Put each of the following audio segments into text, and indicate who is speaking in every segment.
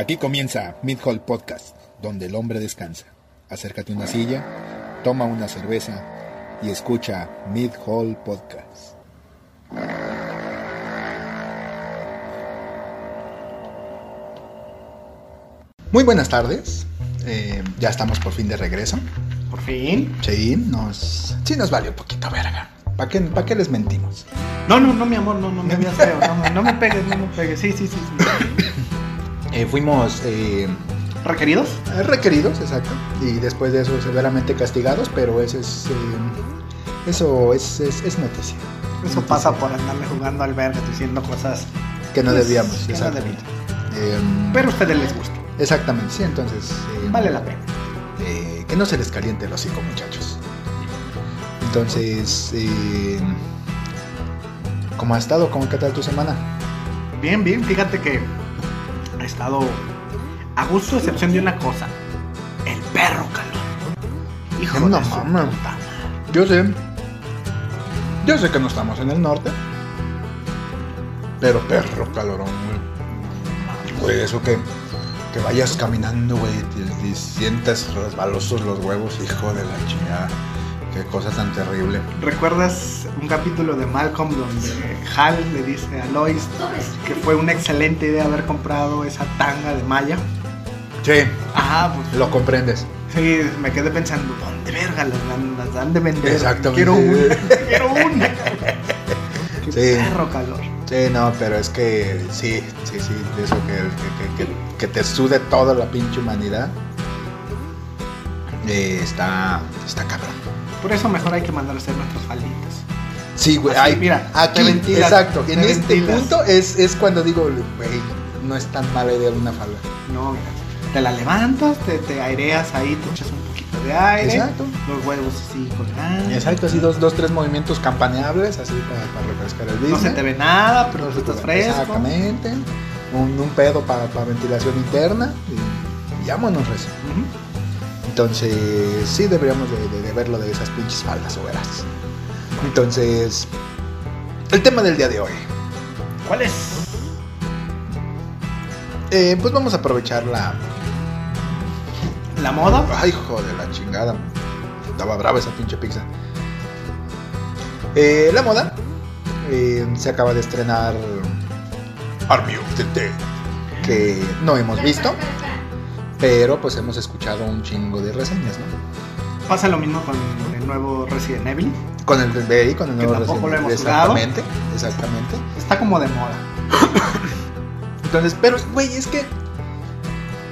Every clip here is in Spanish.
Speaker 1: Aquí comienza Mid Hall Podcast, donde el hombre descansa. Acércate a una silla, toma una cerveza y escucha Mid Hall Podcast. Muy buenas tardes. Eh, ya estamos por fin de regreso.
Speaker 2: Por fin.
Speaker 1: Sí, nos, sí nos vale un poquito verga. ¿Para qué, pa' qué les mentimos?
Speaker 2: No, no, no, mi amor, no, no me veas feo. No, me- no me pegues, no me pegues. Sí, sí, sí. sí.
Speaker 1: Eh, fuimos eh,
Speaker 2: ¿Requeridos?
Speaker 1: requeridos, exacto. Y después de eso severamente castigados, pero eso es, eh, eso es, es, es noticia.
Speaker 2: Eso pasa por andarle jugando al verga diciendo cosas
Speaker 1: Que no
Speaker 2: Pues,
Speaker 1: debíamos,
Speaker 2: que no debíamos.
Speaker 1: Em,
Speaker 2: Pero a ustedes les gusta.
Speaker 1: Exactamente, sí, entonces... em,
Speaker 2: Vale la pena.
Speaker 1: eh, que no se les caliente el hocico, muchachos. Entonces, eh, ¿cómo ha estado? ¿Cómo qué tal tu semana?
Speaker 2: Bien, bien. Fíjate que estado a gusto, a excepción de una cosa. El perro calor. Hijo
Speaker 1: No
Speaker 2: de su puta madre.
Speaker 1: Yo sé. Yo sé que no estamos en el norte. Pero perro calorón, güey. Güey, eso que, que vayas caminando, güey, y, y sientas resbalosos los huevos, hijo de la chingada. Qué cosa tan terrible.
Speaker 2: ¿Recuerdas un capítulo de Malcolm donde Hal le dice a Lois que fue una excelente idea haber comprado esa tanga de malla?
Speaker 1: Sí,
Speaker 2: Ah, pues
Speaker 1: lo comprendes.
Speaker 2: Sí, me quedé pensando, ¿dónde verga las dan, las dan de vender?
Speaker 1: Exactamente.
Speaker 2: Quiero una, quiero una. Qué
Speaker 1: Sí.
Speaker 2: perro calor.
Speaker 1: Sí, no, pero es que sí, sí, sí, de eso que, que, que- que te sude toda la pinche humanidad. eh, está, está cabrón.
Speaker 2: Por eso mejor hay que mandar a hacer nuestras falditas.
Speaker 1: Sí, güey,
Speaker 2: Así,
Speaker 1: ay,
Speaker 2: mira,
Speaker 1: aquí,
Speaker 2: ventilas,
Speaker 1: exacto, en este punto es, es cuando digo, güey, no es tan mala idea una falda.
Speaker 2: No, mira, te la levantas, te, te aireas ahí, te echas un poquito de aire.
Speaker 1: Exacto.
Speaker 2: Los huevos así colgando.
Speaker 1: Exacto, así dos, dos, tres movimientos campaneables, así para, para refrescar el
Speaker 2: No
Speaker 1: business.
Speaker 2: se te ve nada, pero tú estás fresco.
Speaker 1: Exactamente. Un, un pedo para ventilación interna y, y vámonos, recio.
Speaker 2: Ujú.
Speaker 1: Entonces, sí deberíamos de, de- de verlo de esas pinches faldas overas. Entonces, el tema del día de hoy.
Speaker 2: ¿Cuál es?
Speaker 1: Eh, pues vamos a aprovechar la...
Speaker 2: ¿La moda?
Speaker 1: Ay, hijo de la chingada. Estaba brava esa pinche pizza. Eh, la moda. eh, se acaba de estrenar Army of the Dead. Que no hemos visto. Pero pues hemos escuchado un chingo de reseñas, ¿no?
Speaker 2: Pasa lo mismo con el nuevo Resident Evil.
Speaker 1: Con el BI, con el
Speaker 2: Que
Speaker 1: nuevo
Speaker 2: tampoco lo
Speaker 1: Resident Evil.
Speaker 2: hemos jugado.
Speaker 1: Exactamente, exactamente.
Speaker 2: Está como de moda.
Speaker 1: Entonces, pero, güey, es que.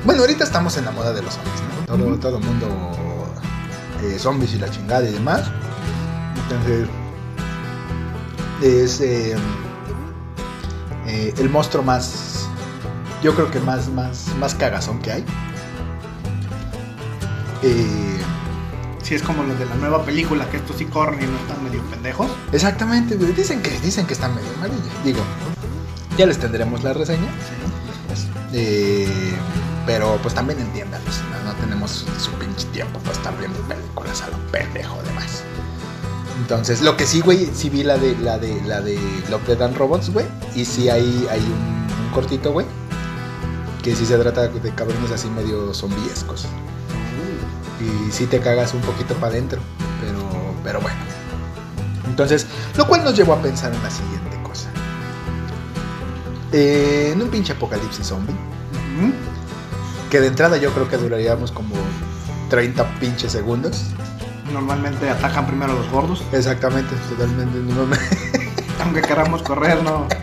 Speaker 1: Bueno, ahorita estamos en la moda de los zombies, ¿no? Todo,
Speaker 2: Ujú.
Speaker 1: todo mundo. eh, zombies y la chingada y demás. Entonces. Es. eh, eh, el monstruo más. Yo creo que más, más, más cagazón que hay. Eh,
Speaker 2: Si es como los de la nueva película, que estos sí corren y no están medio pendejos.
Speaker 1: exactamente, güey. Dicen que, dicen que están medio amarillos. Digo, ya les tendremos la reseña. Eh, pero pues también entiéndanos, no, no tenemos su, pinche tiempo para estar viendo películas a lo pendejo demás. Entonces, lo que sí, güey, sí vi la de la de la de and Robots, güey, y sí hay, hay un, un cortito, güey, que sí se trata de cabrones así medio zombiescos. Y sí te cagas un poquito para adentro, pero pero bueno. Entonces, lo cual nos llevó a pensar en la siguiente cosa. Eh, en un pinche apocalipsis zombie, que de entrada yo creo que duraríamos como 30 pinches segundos.
Speaker 2: Normalmente atacan primero a los gordos.
Speaker 1: Exactamente, totalmente.
Speaker 2: Aunque queramos correr, no.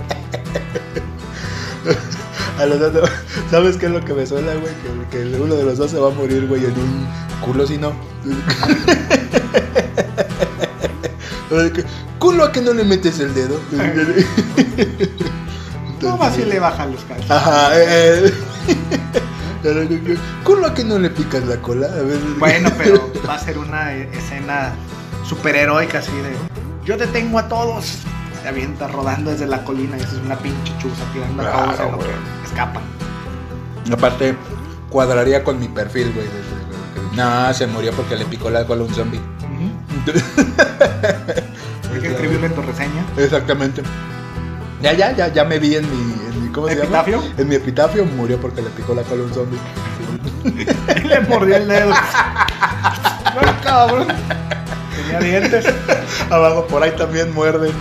Speaker 1: A los dos, ¿Sabes qué es lo que me suena, güey? Que, que uno de los dos se va a morir, güey, en un culo si no. culo a que no le metes el dedo.
Speaker 2: No, así le bajan los calzones.
Speaker 1: Ajá, eh, eh. Culo a que no le picas la cola. A ver.
Speaker 2: Bueno, pero va a ser una escena superheroica así de. Yo detengo a todos. Se avienta rodando desde la colina y es una pinche chuza tirando a todos
Speaker 1: Claro,
Speaker 2: en lo
Speaker 1: güey.
Speaker 2: que escapan.
Speaker 1: Aparte, cuadraría con mi perfil, güey. No, se murió porque le picó la cola a un zombie.
Speaker 2: Hay que escribirle en tu reseña.
Speaker 1: Exactamente. Ya, ya, ya, ya me vi en mi, en mi ¿Cómo se
Speaker 2: ¿Epitafio?
Speaker 1: llama? En mi epitafio murió porque le picó la cola a un zombie.
Speaker 2: Le mordió el dedo. No, cabrón. Tenía dientes.
Speaker 1: Abajo por ahí también muerden.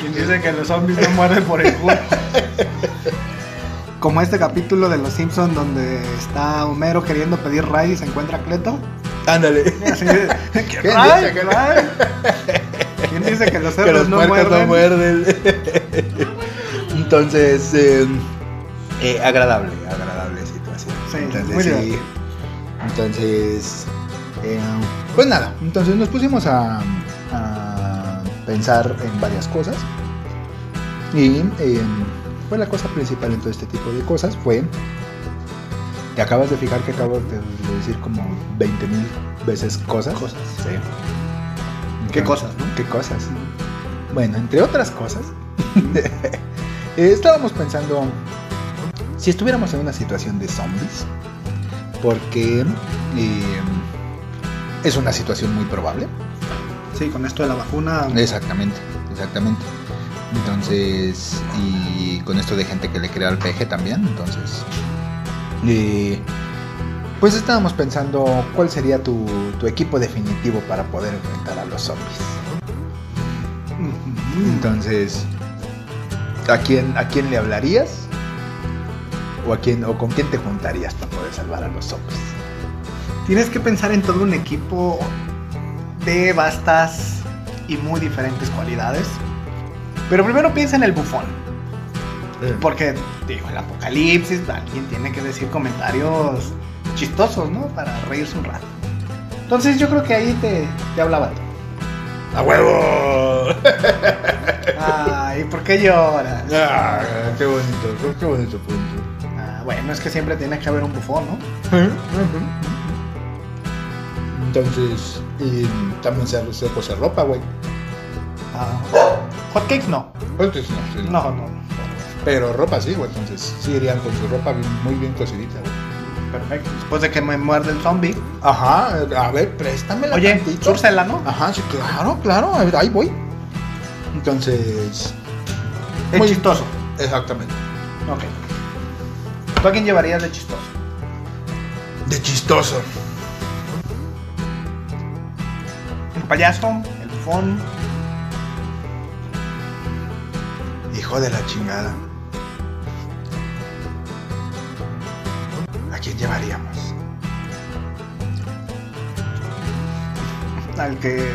Speaker 2: Quien dice que los zombies no muerden por el culo. Como este capítulo de Los Simpsons donde está Homero queriendo pedir ray y se encuentra a Cleto.
Speaker 1: Ándale.
Speaker 2: ¿Qué
Speaker 1: ¿Quién
Speaker 2: ray?
Speaker 1: dice que-
Speaker 2: ray? ¿Quién dice que los
Speaker 1: que
Speaker 2: cerdos
Speaker 1: los
Speaker 2: no muerden?
Speaker 1: no muerden. Entonces, eh, eh, agradable, agradable situación.
Speaker 2: Sí,
Speaker 1: entonces,
Speaker 2: muy
Speaker 1: sí. Entonces, eh, pues nada, entonces nos pusimos a, a pensar en varias cosas. Y eh, pues la cosa principal en todo este tipo de cosas fue. Te acabas de fijar que acabo de de decir como 20 mil veces cosas.
Speaker 2: Cosas.
Speaker 1: Sí.
Speaker 2: ¿Qué cosas, no?
Speaker 1: ¿Qué cosas? Bueno, entre otras cosas, eh, estábamos pensando si estuviéramos en una situación de zombies, porque eh, es una situación muy probable.
Speaker 2: Sí, con esto de la vacuna.
Speaker 1: Exactamente, exactamente. Entonces, y con esto de gente que le crea al peje también, entonces, pues estábamos pensando cuál sería tu, tu equipo definitivo para poder enfrentar a los zombies. Entonces, ¿a quién, ¿a quién le hablarías? ¿O, a quién, ¿O con quién te juntarías para poder salvar a los zombies?
Speaker 2: Tienes que pensar en todo un equipo de vastas y muy diferentes cualidades. Pero primero piensa en el bufón. Porque, digo, el apocalipsis, alguien tiene que decir comentarios chistosos, ¿no? Para reírse un rato. Entonces yo creo que ahí te, te hablaba tú.
Speaker 1: ¡A huevo!
Speaker 2: Ay, ¿por qué lloras?
Speaker 1: Ah, ¡Qué bonito! ¡Qué bonito punto!
Speaker 2: Ah, bueno, es que siempre tiene que haber un bufón, ¿no?
Speaker 1: Entonces, y también se, se cose ropa, güey.
Speaker 2: Ah, hotcakes no.
Speaker 1: Entonces, no, sí,
Speaker 2: No, no.
Speaker 1: Pero ropa sí, güey. Entonces, sí irían con su ropa muy bien cocidita, güey.
Speaker 2: Perfecto. Después de que me muerde el zombie.
Speaker 1: Ajá, a ver, préstamela
Speaker 2: Oye, chúrsela, ¿no?
Speaker 1: Ajá, sí, claro, claro, a ver, ahí voy. Entonces,
Speaker 2: Es
Speaker 1: Muy-
Speaker 2: chistoso.
Speaker 1: exactamente.
Speaker 2: Ok. ¿Tú a quién llevarías de chistoso?
Speaker 1: De chistoso.
Speaker 2: El payaso, el bufón.
Speaker 1: Hijo de la chingada. ¿A quién llevaríamos?
Speaker 2: al que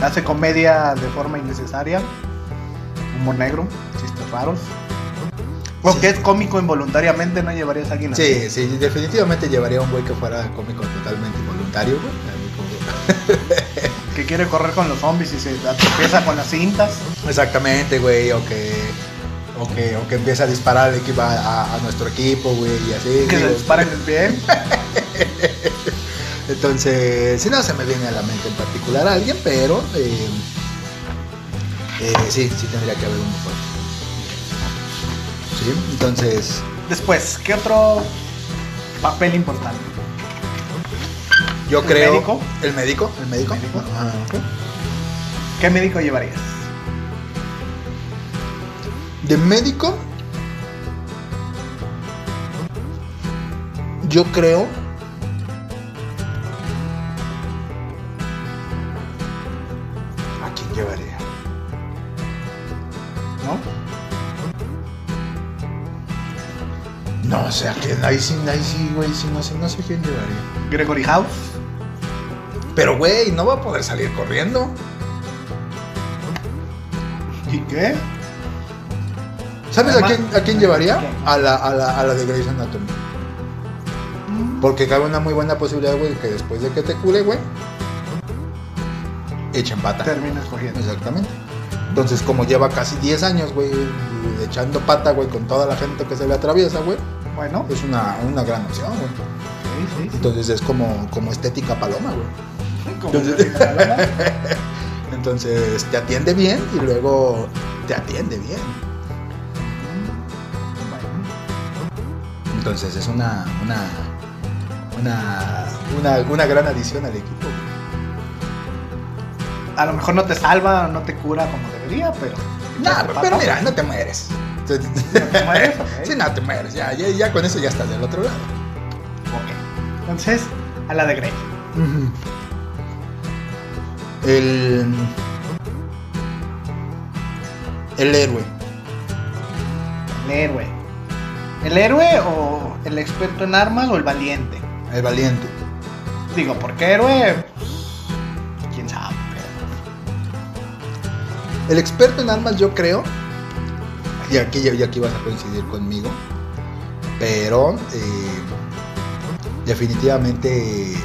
Speaker 2: hace comedia de forma innecesaria, humor negro, chistes raros. O
Speaker 1: Sí.
Speaker 2: que es cómico involuntariamente, no llevarías a alguien así.
Speaker 1: Sí, sí, definitivamente llevaría a un güey que fuera cómico totalmente involuntario, güey.
Speaker 2: Que quiere correr con los zombies y se tropieza con las cintas.
Speaker 1: Exactamente, güey, o que, o que, o que empieza a disparar equipo, a, a nuestro equipo, güey, y así.
Speaker 2: Que se
Speaker 1: digo,
Speaker 2: dispara en el pie.
Speaker 1: Entonces, si no se me viene a la mente en particular alguien, pero eh, eh, sí, sí tendría que haber un bufón. Sí, entonces,
Speaker 2: Después, ¿qué otro papel importante?
Speaker 1: Yo
Speaker 2: ¿El
Speaker 1: creo.
Speaker 2: médico?
Speaker 1: ¿El médico? ¿El médico?
Speaker 2: ¿Médico?
Speaker 1: Ajá.
Speaker 2: ¿Qué médico llevarías?
Speaker 1: De médico, yo creo. ¿A quién llevaría?
Speaker 2: ¿No?
Speaker 1: No sé a quién, ahí sí, ahí sí, güey, sí, no sé, no sé quién llevaría.
Speaker 2: Gregory House.
Speaker 1: Pero, güey, no va a poder salir corriendo.
Speaker 2: ¿Y qué?
Speaker 1: ¿Sabes a quién, a quién llevaría?
Speaker 2: ¿A
Speaker 1: la, a, la, a la de Grey's Anatomy. Porque cabe una muy buena posibilidad, güey, que después de que te cure, güey, echen pata.
Speaker 2: Terminas cogiendo.
Speaker 1: Exactamente. Entonces, como lleva casi 10 años, güey, echando pata, güey, con toda la gente que se le atraviesa, güey,
Speaker 2: Bueno,
Speaker 1: es una, una gran opción, güey.
Speaker 2: sí, sí. sí.
Speaker 1: Entonces es como, como estética paloma, güey.
Speaker 2: Como
Speaker 1: entonces- te atiende bien y luego te atiende bien. Entonces es una, una, una, una, una gran adición al equipo.
Speaker 2: A lo mejor no te salva, no te cura como debería pero. Te
Speaker 1: pero mira, no te mueres.
Speaker 2: te mueres? Ok.
Speaker 1: Sí, no te mueres. Ya, ya, ya con eso ya estás del otro lado.
Speaker 2: Ok. Entonces, a la de Grey.
Speaker 1: El. El héroe.
Speaker 2: El héroe. ¿El héroe o el experto en armas o el valiente?
Speaker 1: El valiente.
Speaker 2: Digo, porque héroe. pues, quién sabe, pero.
Speaker 1: El experto en armas, yo creo. Y aquí, y aquí vas a coincidir conmigo. Pero. eh, definitivamente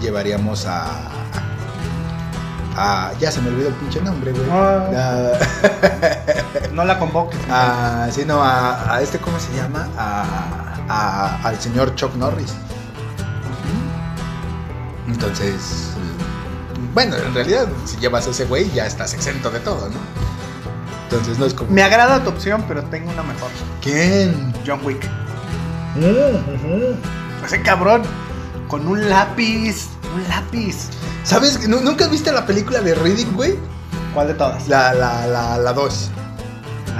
Speaker 1: llevaríamos a. a- ya se me olvidó el pinche nombre, güey.
Speaker 2: Ah. No la convoques.
Speaker 1: a, sí, no, a, a este, ¿cómo se llama? A, a- al señor Chuck Norris. Entonces, bueno, en realidad, si llevas a ese güey, ya estás exento de todo, ¿no? Entonces, no es como.
Speaker 2: Me agrada tu opción, pero tengo una mejor.
Speaker 1: ¿Quién?
Speaker 2: John Wick. Ese cabrón. Con un lápiz. Un lápiz.
Speaker 1: ¿Sabes? ¿Nu- ¿Nunca viste la película de Riddick, güey?
Speaker 2: ¿Cuál de todas?
Speaker 1: La, la, la, la 2.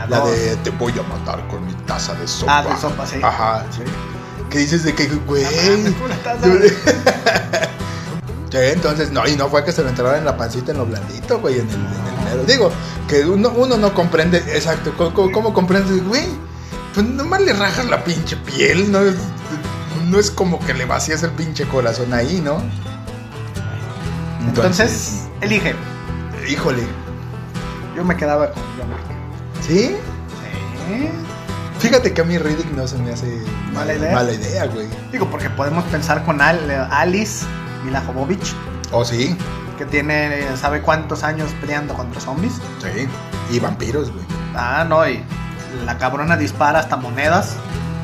Speaker 1: La
Speaker 2: dos.
Speaker 1: de te voy a matar con mi taza de sopa.
Speaker 2: Ah, de sopa, sí.
Speaker 1: Ajá.
Speaker 2: Sí.
Speaker 1: ¿Qué dices de que, güey? Sí, entonces, no, y no fue que se lo entraran en la pancita en lo blandito, güey, en el, en el mero. Digo, que uno, uno no comprende, exacto, ¿cómo, cómo, comprendes, güey? Pues nomás le rajas la pinche piel, no no es como que le vacías el pinche corazón ahí, ¿no?
Speaker 2: Entonces, elige.
Speaker 1: híjole,
Speaker 2: Yo me quedaba con John Wick.
Speaker 1: ¿sí?
Speaker 2: Sí.
Speaker 1: Fíjate que a mí Riddick no se me hace
Speaker 2: Mala idea.
Speaker 1: Mala idea, güey.
Speaker 2: Digo, porque podemos pensar con Al- Alice Mila Jovovich,
Speaker 1: Oh, sí,
Speaker 2: que tiene, ¿sabe cuántos años peleando contra zombies?
Speaker 1: sí. Y vampiros, güey.
Speaker 2: Ah, no, y la cabrona dispara hasta monedas.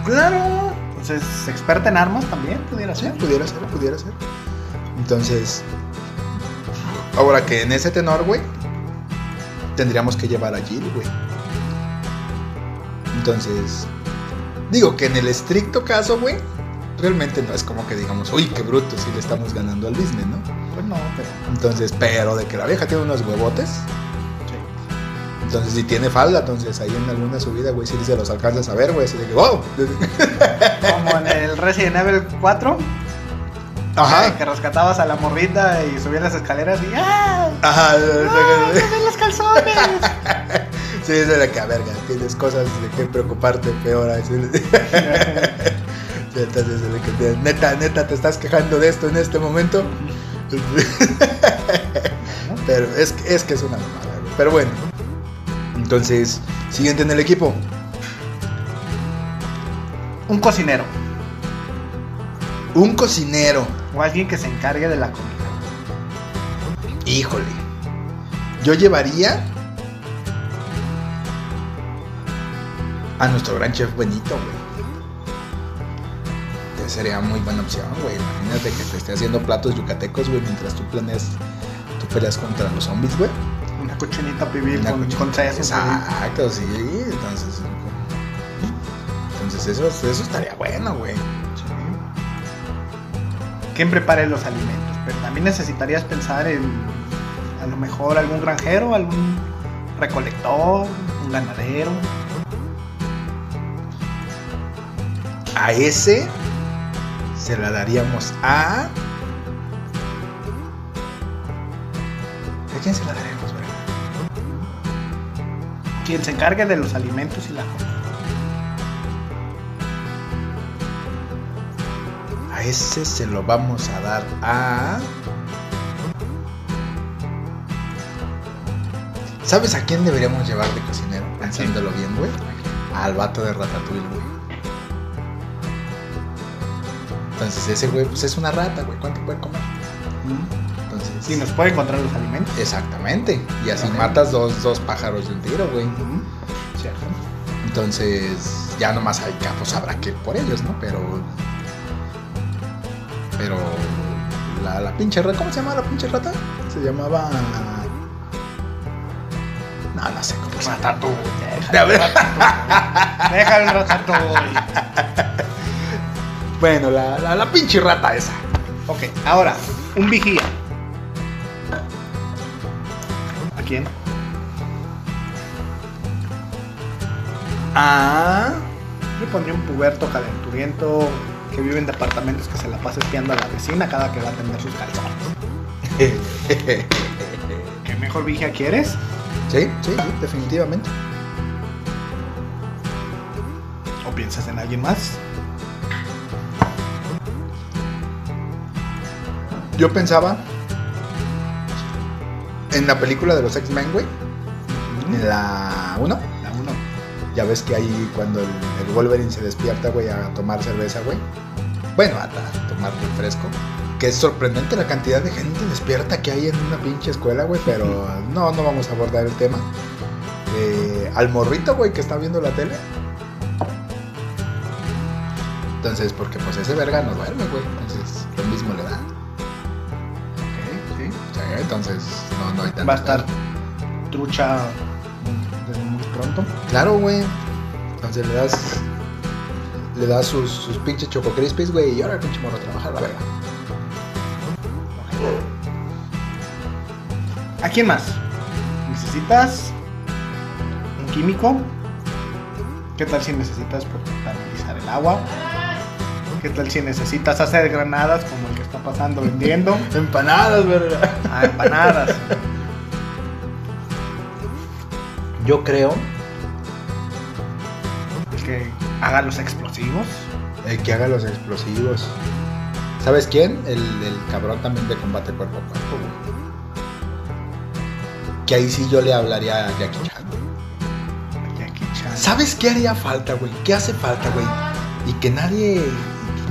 Speaker 1: Claro.
Speaker 2: Entonces, experta en armas también pudiera
Speaker 1: Sí,
Speaker 2: ser.
Speaker 1: pudiera ser, pudiera ser. Entonces, ahora que en ese tenor, güey, tendríamos que llevar a Jill, güey. Entonces, digo que en el estricto caso, güey, realmente no es como que digamos, uy, qué bruto, si le estamos ganando al Disney, ¿no?
Speaker 2: Pues no, pero.
Speaker 1: Entonces, pero de que la vieja tiene unos huevotes, entonces si tiene falda, entonces ahí en alguna subida, güey, si se los alcanzas a ver, güey, así de que, wow.
Speaker 2: Como en el Resident Evil 4,
Speaker 1: Ajá.
Speaker 2: que rescatabas a la morrita y subías las escaleras y ¡ah!
Speaker 1: Ajá.
Speaker 2: ¡Ah! ¡Se ven los calzones!
Speaker 1: Sí, es de la que, verga, tienes cosas de que preocuparte peor. así. Sí, Entonces, de que te- neta, neta, te estás quejando de esto en este momento. Pero es, es que es una mamada. Pero bueno. Entonces, siguiente en el equipo.
Speaker 2: Un cocinero
Speaker 1: Un cocinero.
Speaker 2: O alguien que se encargue de la comida.
Speaker 1: Híjole. Yo llevaría a nuestro gran chef Benito, güey. Sería muy buena opción, güey. Imagínate que te esté haciendo platos yucatecos, güey, mientras tú planeas, tú peleas contra los zombies, güey.
Speaker 2: Una cochinita pibil con,
Speaker 1: cuchara-
Speaker 2: con sesos.
Speaker 1: Exacto, sí. Entonces, entonces eso, eso estaría bueno, güey.
Speaker 2: ¿Quién prepare los alimentos? Pero también necesitarías pensar en a lo mejor algún granjero, algún recolector, un ganadero.
Speaker 1: A ese se la daríamos a. ¿A quién se la daríamos, verdad?
Speaker 2: Quien se encargue de los alimentos y la comida.
Speaker 1: A ese se lo vamos a dar a. ¿Sabes a quién deberíamos llevar de cocinero? Pensándolo bien, güey. Al vato de Ratatouille, güey. Entonces ese güey, pues es una rata, güey. ¿Cuánto puede comer? Entonces.
Speaker 2: Si nos puede encontrar los alimentos.
Speaker 1: Exactamente. Y así matas dos, dos pájaros de un tiro, güey.
Speaker 2: Cierto.
Speaker 1: Entonces, ya nomás hay capos, habrá que ir por ellos, ¿no? Pero. Pero. La, la pinche rata. ¿Cómo se llama la pinche rata? Se llamaba. No, no sé cómo se llama.
Speaker 2: Deja el ratatouille.
Speaker 1: Bueno, la, la, la pinche rata esa.
Speaker 2: Ok, ahora, un vigía. ¿A quién?
Speaker 1: Ah.
Speaker 2: Yo pondría un puberto calenturiento que vive en departamentos que se la pasa espiando a la vecina cada que va a tender sus calzones. ¿Qué mejor vigia quieres?
Speaker 1: Sí, sí, sí, definitivamente.
Speaker 2: ¿O piensas en alguien más?
Speaker 1: Yo pensaba en la película de los X-Men, güey. La 1.
Speaker 2: La uno.
Speaker 1: Ya ves que ahí cuando el, el Wolverine se despierta, güey, a tomar cerveza, güey. Bueno, a, a tomar refresco. Que es sorprendente la cantidad de gente despierta que hay en una pinche escuela, güey. Pero no, no vamos a abordar el tema. Eh, al morrito, güey, que está viendo la tele. Entonces, porque pues ese verga no duerme, güey. Entonces, lo mismo le da.
Speaker 2: Ok, sí.
Speaker 1: Sí, entonces, no, no hay tanto.
Speaker 2: Va a estar trucha desde muy pronto.
Speaker 1: Claro, güey. Entonces le das. Le das sus, sus pinches choco crispies, güey. Y ahora pinche morro a trabajar, la verga.
Speaker 2: ¿A quién más? ¿Necesitas un químico? ¿Qué tal si necesitas potabilizar el agua? ¿Qué tal si necesitas hacer granadas como el que está pasando vendiendo?
Speaker 1: Empanadas, verga.
Speaker 2: Ah, empanadas.
Speaker 1: Yo creo
Speaker 2: El que haga los explosivos.
Speaker 1: el que haga los explosivos. ¿Sabes quién? El, el cabrón también de combate cuerpo a cuerpo, güey. Que ahí sí yo le hablaría a Jackie Chan.
Speaker 2: Jackie Chan.
Speaker 1: ¿Sabes qué haría falta, güey? ¿Qué hace falta, güey? Y que nadie.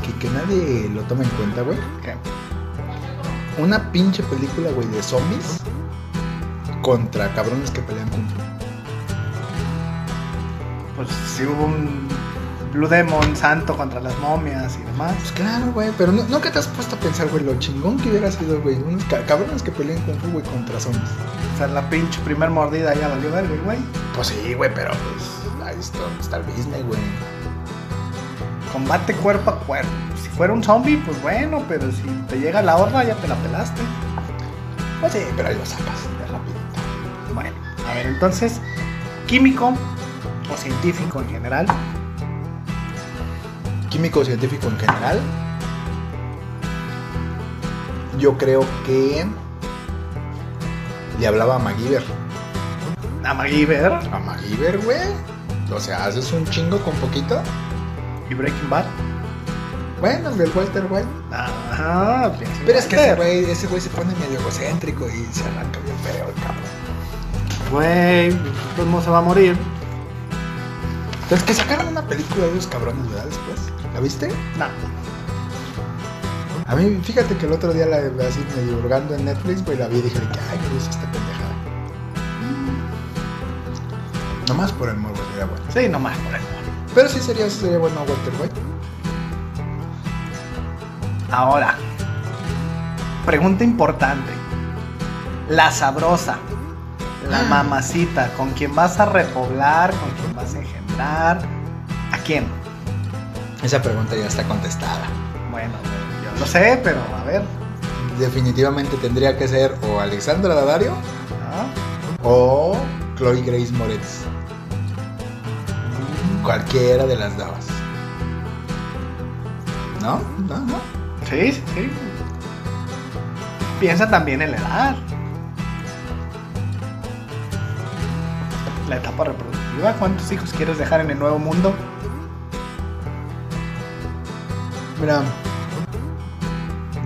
Speaker 1: Que, que nadie lo tome en cuenta, güey.
Speaker 2: ¿Qué?
Speaker 1: Una pinche película, güey, de zombies contra cabrones que pelean fu.
Speaker 2: Pues si hubo un Blue Demon santo contra las momias y demás.
Speaker 1: Pues claro, güey, pero no, ¿nunca te has puesto a pensar, güey, lo chingón que hubiera sido, güey, unos ca- cabrones que pelean fu, güey, contra zombies.
Speaker 2: O sea, la pinche primer mordida ya valió verga, güey.
Speaker 1: Pues sí, güey, pero pues ahí está, está el business, güey.
Speaker 2: Combate cuerpo a cuerpo. Si fuera un zombie, pues bueno, pero si te llega la horda ya te la pelaste.
Speaker 1: Pues sí, pero ahí lo sacas de rapidito.
Speaker 2: Bueno, a ver, entonces, químico o científico en general.
Speaker 1: Químico científico en general. Yo creo que le hablaba a MacGyver.
Speaker 2: A MacGyver
Speaker 1: A MacGyver, güey. O sea, haces un chingo con poquito.
Speaker 2: y Breaking Bad.
Speaker 1: Bueno, el del Walter, güey.
Speaker 2: Ajá,
Speaker 1: Pero es que ese güey, ese güey se pone medio egocéntrico y se arranca bien feo el cabrón.
Speaker 2: Güey, el mundo se va a morir.
Speaker 1: Entonces que sacaron una película de esos cabrones, ¿verdad? Después. ¿La viste?
Speaker 2: No.
Speaker 1: A mí, fíjate que el otro día la así medio hurgando en Netflix, güey, la vi y dije ay, me gusta esta pendejada. Nomás por el morbo sería bueno.
Speaker 2: Sí, nomás por el mono.
Speaker 1: Pero sí sería, sería bueno Walter White.
Speaker 2: Ahora, pregunta importante. La sabrosa, la
Speaker 1: Ah.
Speaker 2: mamacita, ¿con quién vas a repoblar? ¿Con quién vas a engendrar? ¿A quién?
Speaker 1: Esa pregunta ya está contestada.
Speaker 2: Bueno, yo lo sé, pero a ver.
Speaker 1: Definitivamente tendría que ser o Alexandra Daddario
Speaker 2: ¿no?
Speaker 1: o Chloe Grace Moretz. Cualquiera de las dos. ¿No? ¿No? ¿No?
Speaker 2: Sí, sí, sí. Piensa también en la edad. La etapa reproductiva. ¿Cuántos hijos quieres dejar en el nuevo mundo?
Speaker 1: Mira.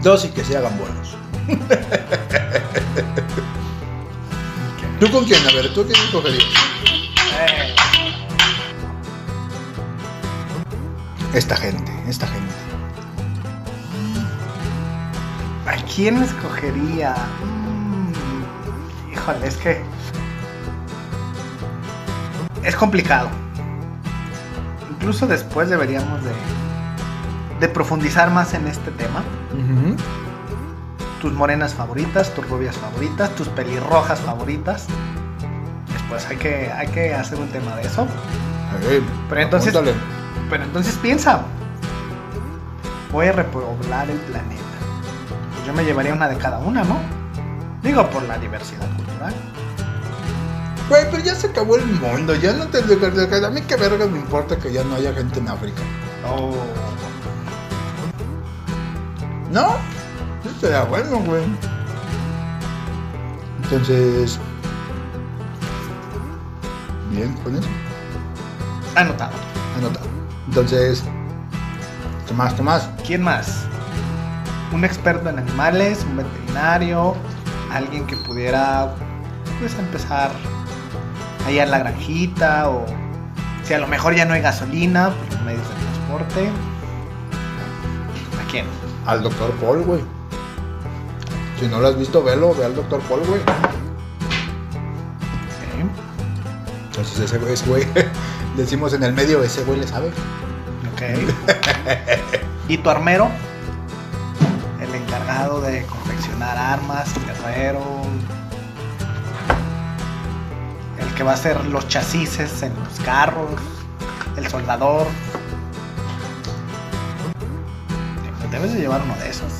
Speaker 1: Dos y que se hagan buenos. ¿Tú con quién? A ver, ¿tú quién escogerías? Esta gente, esta gente.
Speaker 2: ¿A quién escogería? Mm, híjole, es que. Es complicado. Incluso después deberíamos de, de profundizar más en este tema. Tus morenas favoritas, tus rubias favoritas, tus pelirrojas favoritas. Después hay que, hay que hacer un tema de eso. Pero entonces-
Speaker 1: apúntale.
Speaker 2: Pero entonces piensa. Voy a repoblar el planeta. Pues yo me llevaría una de cada una, ¿no? Digo, por la diversidad cultural.
Speaker 1: Güey, pero ya se acabó el mundo, ya no te... A mí qué verga me importa que ya no haya gente en África.
Speaker 2: Oh.
Speaker 1: ¿No? Eso sería bueno, güey. Entonces... Bien, con eso.
Speaker 2: Anotado.
Speaker 1: Anotado. Entonces... ¿Qué más? ¿Qué más?
Speaker 2: ¿Quién más? Un experto en animales, un veterinario, alguien que pudiera pues empezar ahí a la granjita o si a lo mejor ya no hay gasolina por los medios de transporte. ¿A quién?
Speaker 1: Al doctor Paul, güey. Si no lo has visto, velo, ve al doctor Paul, güey.
Speaker 2: Ok.
Speaker 1: Entonces ese güey, ese güey, decimos en el medio, ese güey le sabe.
Speaker 2: Ok. ¿Y tu armero? El encargado de confeccionar armas, guerrero. El que va a hacer los chasis en los carros. El soldador. Debes de llevar uno de esos.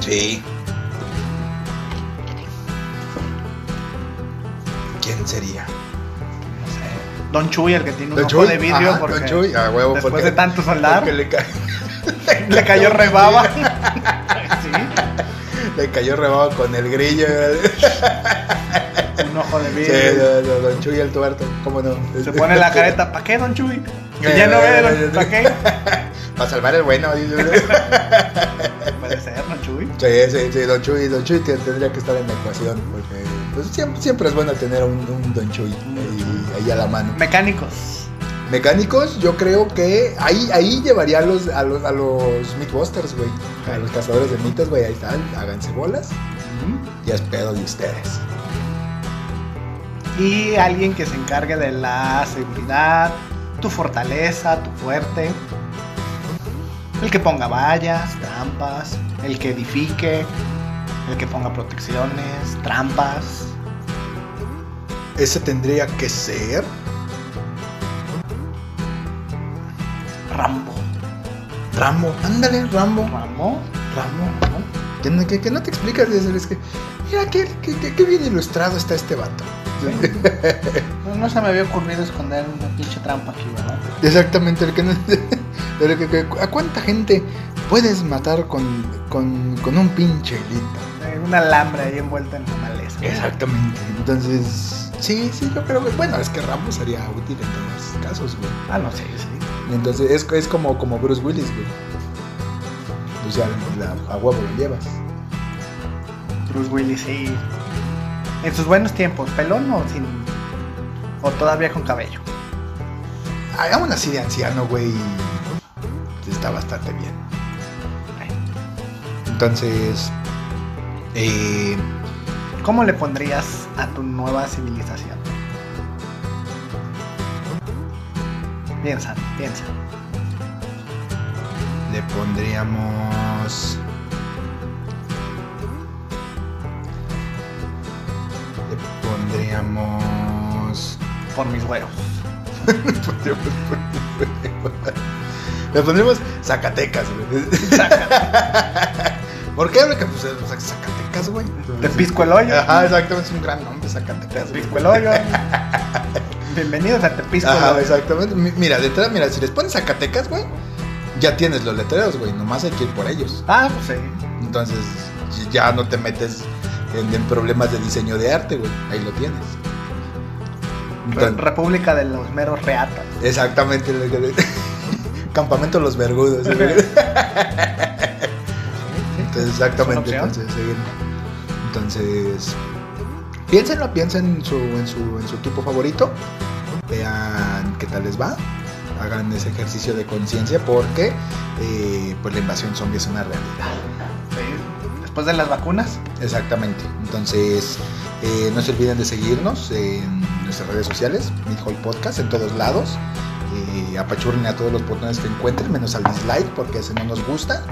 Speaker 1: Sí. ¿Quién sería?
Speaker 2: No sé. Don Chuy, el que tiene un
Speaker 1: Don
Speaker 2: ojo
Speaker 1: Chuy,
Speaker 2: de vidrio
Speaker 1: ajá,
Speaker 2: porque
Speaker 1: Don Chuy, a huevo,
Speaker 2: después
Speaker 1: porque-
Speaker 2: de tanto soldar
Speaker 1: le, ca-
Speaker 2: le cayó rebaba. sí,
Speaker 1: le cayó rebado con el grillo.
Speaker 2: un ojo de
Speaker 1: Sí,
Speaker 2: vidrio.
Speaker 1: no, Don Chuy el tuerto, ¿cómo no?
Speaker 2: Se pone la careta, ¿para qué, Don Chuy? Si ya no ve, ¿para qué?
Speaker 1: Para salvar el bueno. dice.
Speaker 2: Puede ser, Don Chuy.
Speaker 1: Sí, sí, sí, Don Chuy, Don Chuy tendría que estar en la ecuación, porque pues, siempre, siempre es bueno tener un, un Don Chuy ahí, ahí a la mano.
Speaker 2: Mecánicos.
Speaker 1: Mecánicos, yo creo que ahí, ahí llevaría a los, a los, a los Mythbusters, güey. A los cazadores de mitos, güey, ahí están, háganse bolas. Ya es pedo de ustedes.
Speaker 2: Y alguien que se encargue de la seguridad, tu fortaleza, tu fuerte. El que ponga vallas, trampas. El que edifique. El que ponga protecciones, trampas.
Speaker 1: Ese tendría que ser.
Speaker 2: Rambo.
Speaker 1: Rambo, ándale, Rambo.
Speaker 2: Rambo.
Speaker 1: Rambo, ¿no? Que, no- que- que no te explicas, es, que. Mira, qué, qué- qué- qué bien ilustrado está este vato.
Speaker 2: No, no se me había ocurrido esconder una pinche trampa aquí, ¿verdad?
Speaker 1: Exactamente, el que no. el que- que- ¿A cuánta gente puedes matar con, con, con un pinche hilito?
Speaker 2: Eh, Un alambre ahí envuelto en la maleza.
Speaker 1: Exactamente. Entonces, sí, sí, yo creo que. Bueno, es que Rambo sería útil en todos los casos, güey.
Speaker 2: Ah, no sé, sí.
Speaker 1: Entonces, es, es como, como Bruce Willis, güey. O sea, la- a huevo lo llevas.
Speaker 2: Bruce Willis, sí. En sus buenos tiempos, pelón o sin. o todavía con cabello.
Speaker 1: Aún así de anciano, güey. Está bastante bien. Entonces. Eh,
Speaker 2: ¿Cómo le pondrías a tu nueva civilización? Piensa, piensa.
Speaker 1: le pondríamos. Le pondríamos.
Speaker 2: Por mis huevos.
Speaker 1: Le pondríamos Zacatecas, güey. ¿Por qué? Porque pues es Zacatecas, güey.
Speaker 2: Te pisco el hoyo.
Speaker 1: Ajá, exacto, es un gran nombre, Zacatecas. güey.
Speaker 2: Tepisco el hoyo. Bienvenidos a Tepisco
Speaker 1: Ajá, exactamente. Mi- Mira, detrás, mira, si les pones Zacatecas, güey, ya tienes los letreros, güey. Nomás hay que ir por ellos.
Speaker 2: Ah, pues sí.
Speaker 1: Entonces, ya no te metes en, en problemas de diseño de arte, güey. Ahí lo tienes. Entonces,
Speaker 2: República de los meros reatas.
Speaker 1: exactamente. Campamento Los Vergudos. Entonces, exactamente. Entonces, sí. Entonces, piénsenlo, piensen en su, en, su, en su equipo favorito. Vean qué tal les va. Hagan ese ejercicio de conciencia porque eh, pues la invasión zombie es una realidad.
Speaker 2: Sí. Después de las vacunas.
Speaker 1: Exactamente. Entonces, eh, no se olviden de seguirnos en nuestras redes sociales, Midhall Podcast, en todos lados. Eh, apachurren a todos los botones que encuentren, menos al dislike, porque ese no nos gusta.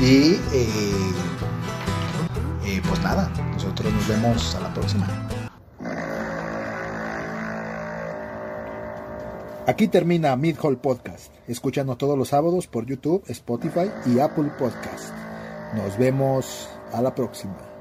Speaker 1: Y eh, eh, pues nada, nosotros nos vemos a la próxima. Aquí termina Midhall Podcast. Escúchanos todos los sábados por YouTube, Spotify y Apple Podcast. Nos vemos a la próxima.